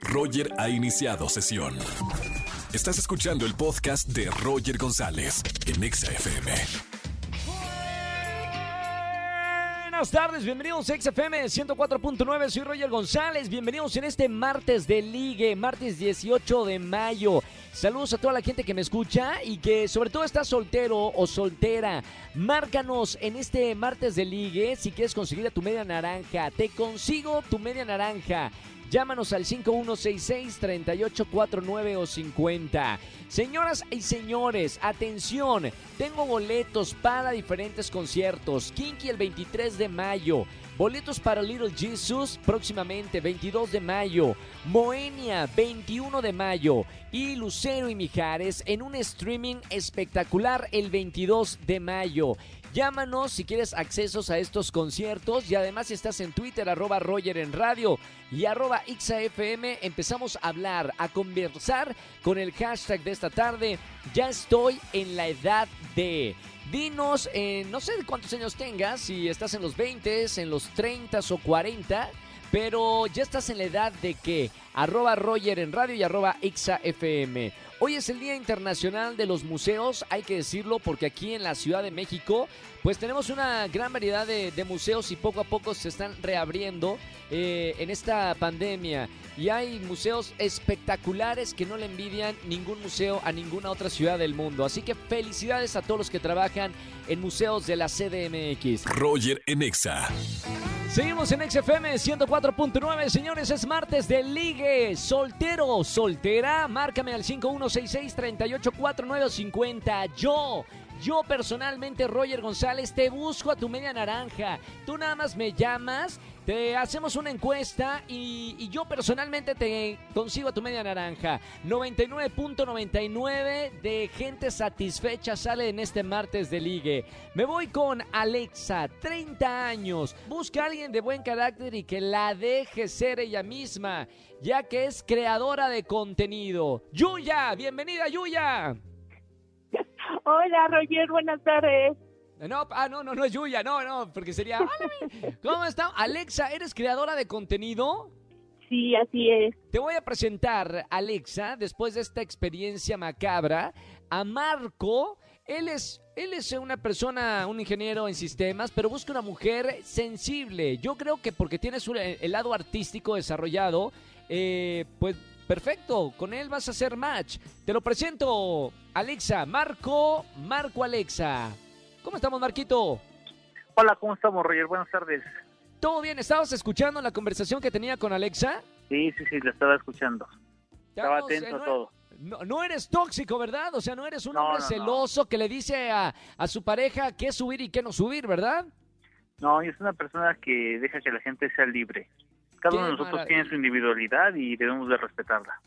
Roger ha iniciado sesión. Estás escuchando el podcast de Roger González en Exa FM. Buenas tardes, bienvenidos a XFM 104.9, soy Roger González, bienvenidos en este martes de ligue, martes 18 de mayo. Saludos a toda la gente que me escucha y que sobre todo está soltero o soltera. Márcanos en este martes de ligue si quieres conseguir a tu media naranja. Te consigo tu media naranja. Llámanos al 5166-3849 o 50. Señoras y señores, atención, tengo boletos para diferentes conciertos. Kinky el 23 de mayo. Boletos para Little Jesus próximamente 22 de mayo. Moenia 21 de mayo. Y Lucero y Mijares en un streaming espectacular el 22 de mayo. Llámanos si quieres accesos a estos conciertos y además si estás en Twitter, arroba Roger en radio y arroba XAFM, empezamos a hablar, a conversar con el hashtag de esta tarde. Ya estoy en la edad de... Dinos, eh, no sé cuántos años tengas, si estás en los 20, en los 30 o 40, pero ya estás en la edad de que arroba Roger en radio y arroba XAFM. Hoy es el Día Internacional de los Museos, hay que decirlo, porque aquí en la Ciudad de México, pues tenemos una gran variedad de, museos y poco a poco se están reabriendo eh, en esta pandemia. Y hay museos espectaculares que no le envidian ningún museo a ninguna otra ciudad del mundo. Así que felicidades a todos los que trabajan en museos de la CDMX. Roger Enexa. Seguimos en XFM 104.9, señores, es martes de ligue. Soltero, soltera, márcame al 5166-384950. Yo, yo personalmente, Roger González, te busco a tu media naranja. Tú nada más me llamas te hacemos una encuesta y, yo personalmente te consigo a tu media naranja. 99.99 de gente satisfecha sale en este martes de ligue. Me voy con Alexa, 30 años. Busca a alguien de buen carácter y que la deje ser ella misma, ya que es creadora de contenido. Yuya, bienvenida Yuya. Hola Roger, buenas tardes. No, ah, no, no, no es Yuya, no, no, porque sería. ¿Cómo está? Alexa, ¿eres creadora de contenido? Sí, así es. Te voy a presentar, Alexa, después de esta experiencia macabra, a Marco. Él es, él es una persona, un ingeniero en sistemas, pero busca una mujer sensible. Yo creo que porque tienes el lado artístico desarrollado, eh, pues perfecto, con él vas a hacer match. Te lo presento, Alexa, Marco, Marco Alexa. ¿Cómo estamos, Marquito? Hola, ¿cómo estamos, Roger? Buenas tardes. ¿Todo bien? ¿Estabas escuchando la conversación que tenía con Alexa? Sí, sí, sí, la estaba escuchando. estaba atento eh, a todo. No, eres tóxico, ¿verdad? O sea, no eres un hombre celoso que le dice a, su pareja qué subir y qué no subir, ¿verdad? No, es una persona que deja que la gente sea libre. Cada uno de nosotros tiene su individualidad y debemos de respetarla.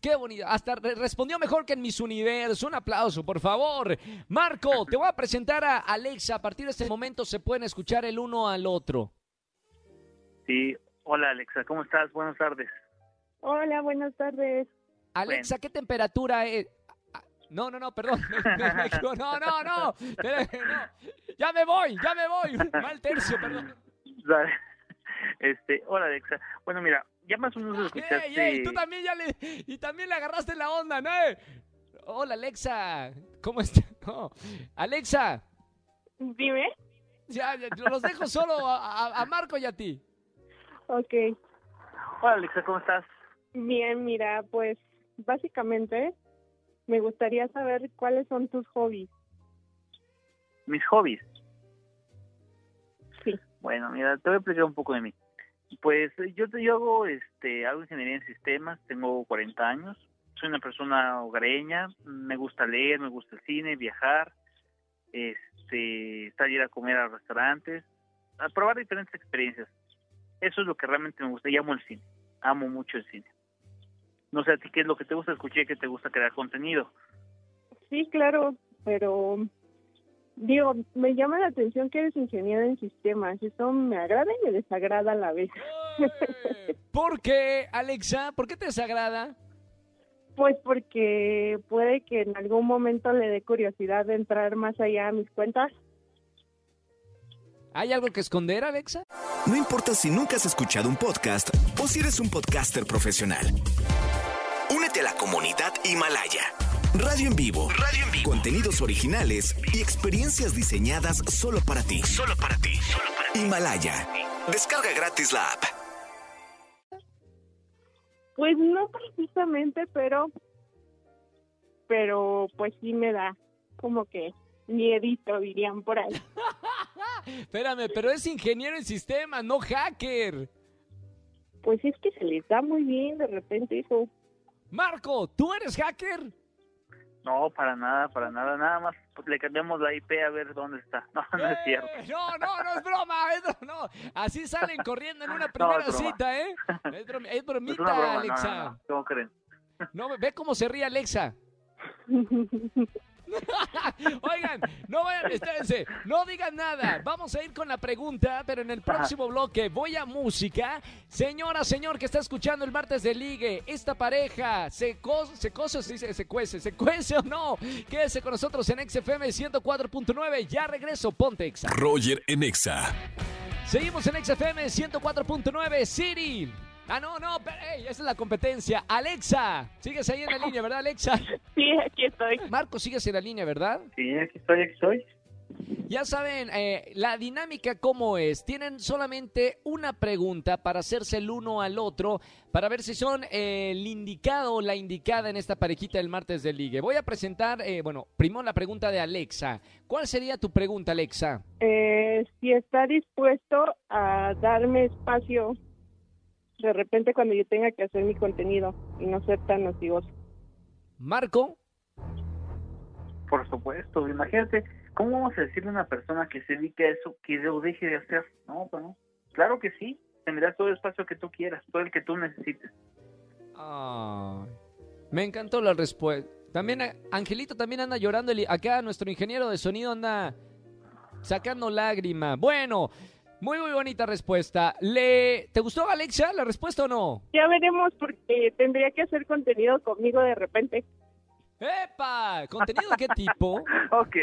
Qué bonito. Hasta respondió mejor que en mis universos. Un aplauso, por favor. Marco, te voy a presentar a Alexa. A partir de este momento se pueden escuchar el uno al otro. Sí. Hola, Alexa. ¿Cómo estás? Buenas tardes. Hola, buenas tardes. Alexa, ¿qué temperatura es? No, no, no, perdón. No, no, no. Ya me voy, ya me voy. Mal tercio, perdón. Este, hola, Alexa. Bueno, mira, ya más o menos escuchaste. y tú también ya le, y también le agarraste la onda, ¿no? Hola, Alexa. ¿Cómo estás? Alexa. Dime. Ya, los dejo solo a, Marco y a ti. Ok. Hola, Alexa, ¿cómo estás? Bien, mira, pues básicamente me gustaría saber cuáles son tus hobbies. ¿Mis hobbies? Bueno, mira, te voy a explicar un poco de mí. Pues yo, yo hago, este, hago ingeniería en sistemas, tengo 40 años, soy una persona hogareña, me gusta leer, me gusta el cine, viajar, este, salir a comer a restaurantes, a probar diferentes experiencias. Eso es lo que realmente me gusta y amo el cine, amo mucho el cine. No sé a ti qué es lo que te gusta escuchar, que te gusta crear contenido. Sí, claro, pero Digo, me llama la atención que eres ingeniero en sistemas. Eso me agrada y me desagrada a la vez. ¿Por qué, Alexa? ¿Por qué te desagrada? Pues porque puede que en algún momento le dé curiosidad de entrar más allá a mis cuentas. ¿Hay algo que esconder, Alexa? No importa si nunca has escuchado un podcast o si eres un podcaster profesional. Únete a la comunidad Himalaya. Radio en vivo. Radio en vivo. Contenidos originales y experiencias diseñadas solo para ti. Solo para ti. Himalaya. Descarga gratis la app. Pues no precisamente, pero pero pues sí me da como que miedito, dirían por ahí. Espérame, pero es ingeniero en sistemas, no hacker. Pues es que se les da muy bien de repente eso. Marco, ¿tú eres hacker? No, para nada, para nada. Nada más le cambiamos la IP a ver dónde está. No, no es cierto. Eh, No, no, no es broma. es- no, así salen corriendo en una primera broma. cita, ¿eh? Es, brom- es Es bromita, una broma, no, Alexa. no, no. ¿Cómo creen? No, ve cómo se ríe Alexa. Oigan, no vayan, espérense, no digan nada. Vamos a ir con la pregunta, pero en el próximo bloque voy a música. Señora, señor que está escuchando el martes de ligue, esta pareja se cose, se cose o se dice se cuece, se cuece o no. Quédese con nosotros en XFM 104.9. Ya regreso, ponte Exa. Roger en Exa. Seguimos en XFM 104.9 Siri. Ah, no, no, pero, ey, esa es la competencia. Alexa, sigues ahí en la línea, ¿verdad, Alexa? Sí, aquí estoy. Marco, sigues en la línea, ¿verdad? Sí, aquí estoy, aquí estoy. Ya saben, eh, la dinámica cómo es. Tienen solamente una pregunta para hacerse el uno al otro, para ver si son eh, el indicado o la indicada en esta parejita del martes de ligue. Voy a presentar, eh, bueno, primero la pregunta de Alexa. ¿Cuál sería tu pregunta, Alexa? Eh, si está dispuesto a darme espacio de repente cuando yo tenga que hacer mi contenido y no ser tan nocivoso. Marco, Por supuesto, imagínate, ¿cómo vamos a decirle a una persona que se dedique a eso que lo deje de hacer? No, pues no. Claro que sí, tendrás todo el espacio que tú quieras, todo el que tú necesites. Me encantó la respuesta. También Angelito también anda llorando. Acá nuestro ingeniero de sonido anda sacando lágrima. Bueno, muy muy bonita respuesta. ¿Le te gustó Alexa la respuesta o no? Ya veremos porque tendría que hacer contenido conmigo de repente. ¡Epa! ¿Contenido de qué tipo? Ok.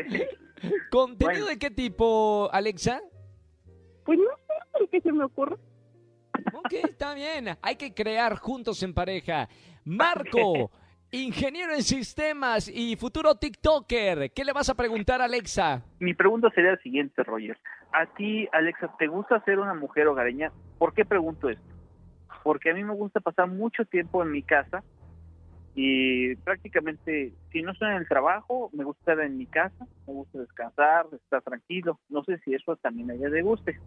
¿Contenido Bueno. de qué tipo, Alexa? Pues no sé el que se me ocurre. Ok, está bien. Hay que crear juntos en pareja. Marco, ingeniero en sistemas y futuro TikToker. ¿Qué le vas a preguntar a Alexa? Mi pregunta sería la siguiente, Roger. A ti, Alexa, ¿te gusta ser una mujer hogareña? ¿Por qué pregunto esto? Porque a mí me gusta pasar mucho tiempo en mi casa y prácticamente, si no estoy en el trabajo, me gusta estar en mi casa, me gusta descansar, estar tranquilo. No sé si eso también a ella le guste.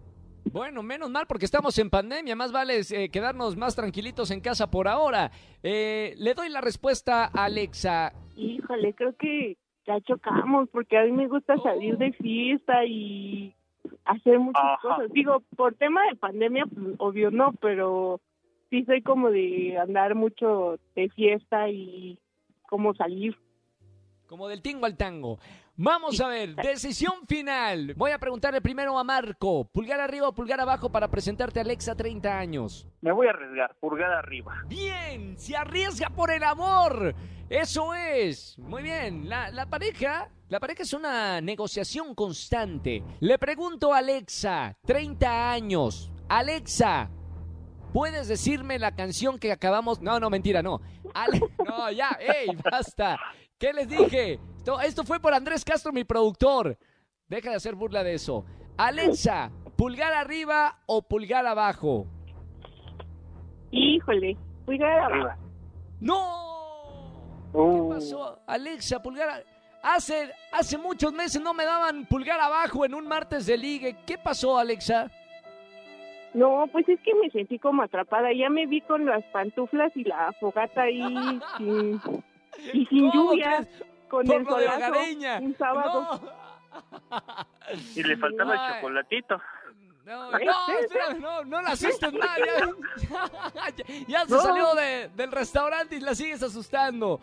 Bueno, menos mal porque estamos en pandemia, más vale eh, quedarnos más tranquilitos en casa por ahora. Eh, le doy la respuesta a Alexa. Híjole, creo que ya chocamos porque a mí me gusta salir de fiesta y hacer muchas Ajá. cosas. Digo, por tema de pandemia, pues, obvio no, pero sí soy como de andar mucho de fiesta y como salir. Como del tingo al tango. Vamos a ver, decisión final. Voy a preguntarle primero a Marco. Pulgar arriba o pulgar abajo para presentarte a Alexa 30 años. Me voy a arriesgar, pulgada arriba. Bien, se arriesga por el amor. Eso es. Muy bien. La, la pareja, la pareja es una negociación constante. Le pregunto a Alexa, 30 años. Alexa, ¿puedes decirme la canción que acabamos? No, no, mentira, no. Ale- no, ya, ey, basta. ¿Qué les dije? Esto, esto fue por Andrés Castro, mi productor. Deja de hacer burla de eso. Alexa, ¿pulgar arriba o pulgar abajo? Híjole, a Arriba. ¡No! ¿Qué Uh, pasó? Alexa, pulgar. Hace, hace muchos meses no me daban pulgar abajo en un martes de ligue. ¿Qué pasó, Alexa? No, pues es que me sentí como atrapada. Ya me vi con las pantuflas y la fogata ahí sin, y sin ¿Cómo lluvia, con Por el lo de hogareña. un sábado. No. y le faltaba Ay. el chocolatito. No, no, espera, no, no la asustes más. Ya, ya- ya se No. salió de- del restaurante y la sigues asustando.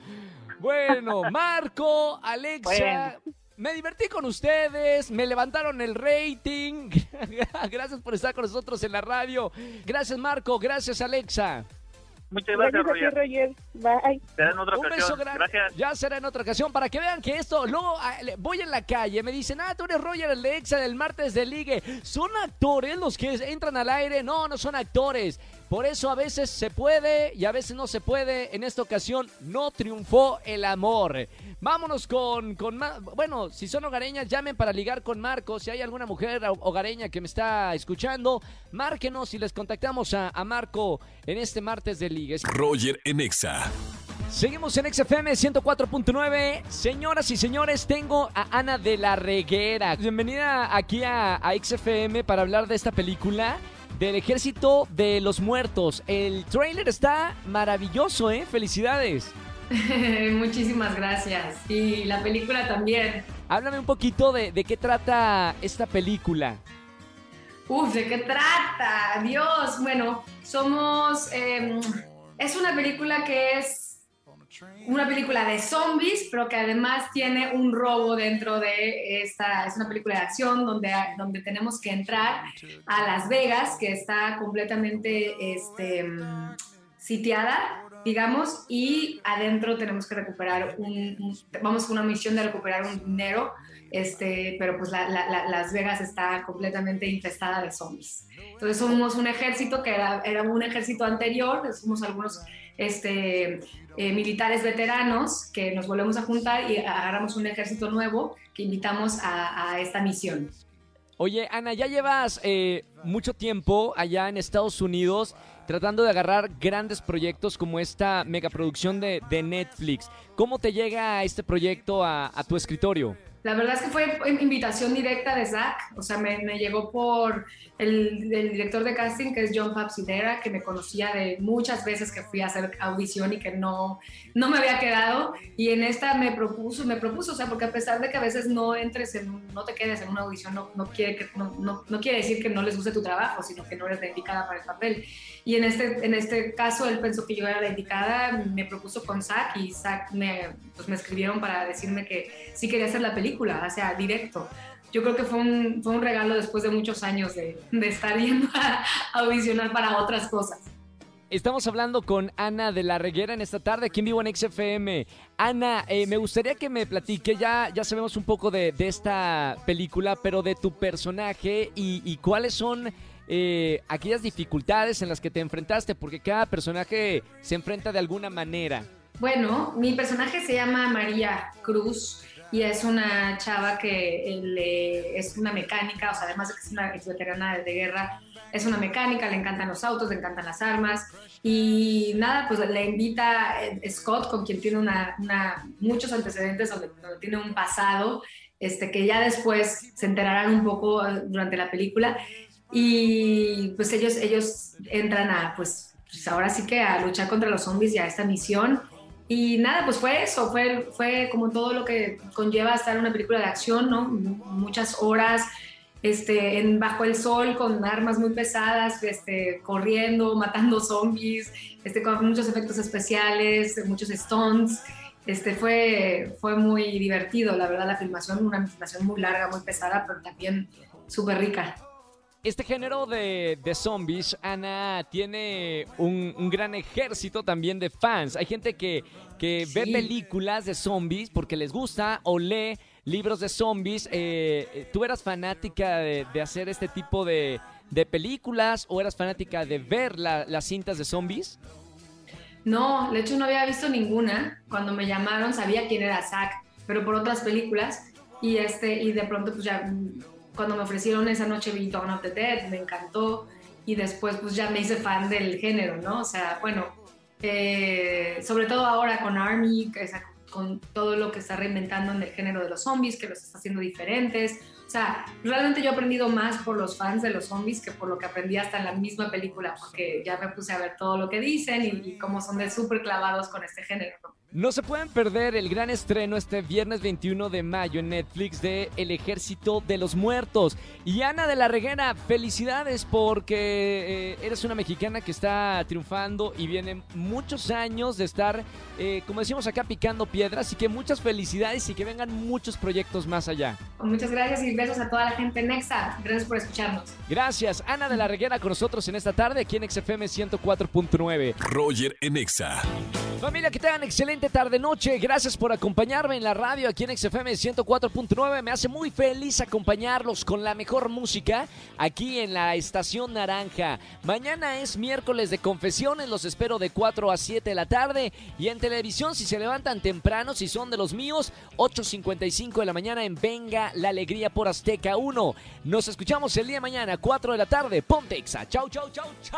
Bueno, Marco, Alexa, me divertí con ustedes, me levantaron el rating. Gracias por estar con nosotros en la radio. Gracias, Marco, gracias, Alexa. Muchas gracias, Gracias ti, Roger. Roger. Bye. Será en otra Un ocasión. beso grande. Gracias. Ya será en otra ocasión para que vean que esto. Luego ah, voy en la calle, me dicen, ah, tú eres Roger, el de Exa del martes de Ligue. ¿Son actores los que entran al aire? No, no son actores. Por eso a veces se puede y a veces no se puede. En esta ocasión no triunfó el amor. Vámonos con, con. Bueno, si son hogareñas, llamen para ligar con Marco. Si hay alguna mujer hogareña que me está escuchando, márquenos y les contactamos a, a Marco en este martes de Ligue. Roger en Exa. Seguimos en XFM 104.9. Señoras y señores, tengo a Ana de la Reguera. Bienvenida aquí a, a XFM para hablar de esta película del Ejército de los Muertos. El trailer está maravilloso, ¿eh? Felicidades. Muchísimas gracias. Y la película también. Háblame un poquito de, de qué trata esta película. Uf, ¿de qué trata? Dios, bueno, somos... eh, es una película que es una película de zombies, pero que además tiene un robo dentro de esta... Es una película de acción donde, donde tenemos que entrar a Las Vegas, que está completamente este, sitiada, digamos, y adentro tenemos que recuperar un, un- vamos con una misión de recuperar un dinero, este, pero pues la- la- la- Las Vegas está completamente infestada de zombies. Entonces somos un ejército que era, era un ejército anterior, somos algunos este, eh, militares veteranos que nos volvemos a juntar y agarramos un ejército nuevo que invitamos a, esta misión. Oye, Ana, ya llevas eh, mucho tiempo allá en Estados Unidos tratando de agarrar grandes proyectos como esta megaproducción de, de Netflix. ¿Cómo te llega este proyecto a tu escritorio? La verdad es que fue invitación directa de Zach, o sea, me, me llegó por el, el director de casting, que es John Papsidera, que me conocía de muchas veces que fui a hacer audición y que no, no me había quedado, y en esta me propuso, me propuso, o sea, porque a pesar de que a veces no entres en, no te quedes en una audición, no, no, quiere que, no, no, no quiere decir que no les guste tu trabajo, sino que no eres la indicada para el papel. Y en este, en este caso, él pensó que yo era la indicada, me propuso con Zach, y Zach me, pues me escribieron para decirme que sí quería hacer la película, o sea, directo. Yo creo que fue un, fue un regalo después de muchos años de, de estar yendo a audicionar para otras cosas. Estamos hablando con Ana de la Reguera en esta tarde, aquí en vivo en XFM. Ana, eh, me gustaría que me platique, ya, ya sabemos un poco de, de esta película, pero de tu personaje y, y cuáles son eh, aquellas dificultades en las que te enfrentaste, porque cada personaje se enfrenta de alguna manera. Bueno, mi personaje se llama María Cruz y es una chava que eh, le- es una mecánica, o sea, además de que es una ex veterana de guerra, es una mecánica, le encantan los autos, le encantan las armas y nada, pues le invita eh, Scott, con quien tiene una, una- muchos antecedentes, donde, donde tiene un pasado, este, que ya después se enterarán un poco eh, durante la película y pues ellos, ellos entran a, pues, pues ahora sí que a luchar contra los zombies y a esta misión. Y nada, pues fue eso, fue, fue como todo lo que conlleva estar en una película de acción, ¿no? Muchas horas este, en, bajo el sol con armas muy pesadas, este, corriendo, matando zombies, este, con muchos efectos especiales, muchos stunts. Este, fue, fue muy divertido, la verdad, la filmación, una filmación muy larga, muy pesada, pero también súper rica. Este género de, de zombies, Ana, tiene un, un gran ejército también de fans. Hay gente que, que ve películas de zombies porque les gusta o lee libros de zombies. Eh, ¿Tú eras fanática de, de hacer este tipo de, de películas o eras fanática de ver la- las cintas de zombies? No, de hecho no había visto ninguna. Cuando me llamaron sabía quién era Zack, pero por otras películas. Y, este, y de pronto, pues ya, cuando me ofrecieron esa noche vi Dawn of the Dead, me encantó. Y después, pues ya me hice fan del género, ¿no? O sea, bueno, eh, sobre todo ahora con Army, con todo lo que está reinventando en el género de los zombies, que los está haciendo diferentes. O sea, realmente yo he aprendido más por los fans de los zombies que por lo que aprendí hasta en la misma película, porque ya me puse a ver todo lo que dicen y, y cómo son de súper clavados con este género. ¿No? Se pueden perder el gran estreno este viernes 21 de mayo en Netflix de El Ejército de los Muertos. Y Ana de la Reguera, felicidades porque eh, eres una mexicana que está triunfando y vienen muchos años de estar, eh, como decimos acá, picando piedras. Así que muchas felicidades y que vengan muchos proyectos más allá. Muchas gracias y besos a toda la gente en Nexa. Gracias por escucharnos. Gracias. Ana de la Reguera con nosotros en esta tarde aquí en XFM 104.9. Roger en Exa. Familia, que tengan excelente tarde-noche. Gracias por acompañarme en la radio aquí en XFM 104.9. Me hace muy feliz acompañarlos con la mejor música aquí en la Estación Naranja. Mañana es miércoles de confesiones. Los espero de 4 a 7 de la tarde. Y en televisión, si se levantan temprano, si son de los míos, 8.55 de la mañana en Venga la Alegría por Azteca 1. Nos escuchamos el día de mañana, 4 de la tarde. Pontexa. Chau, chau, chau, chau.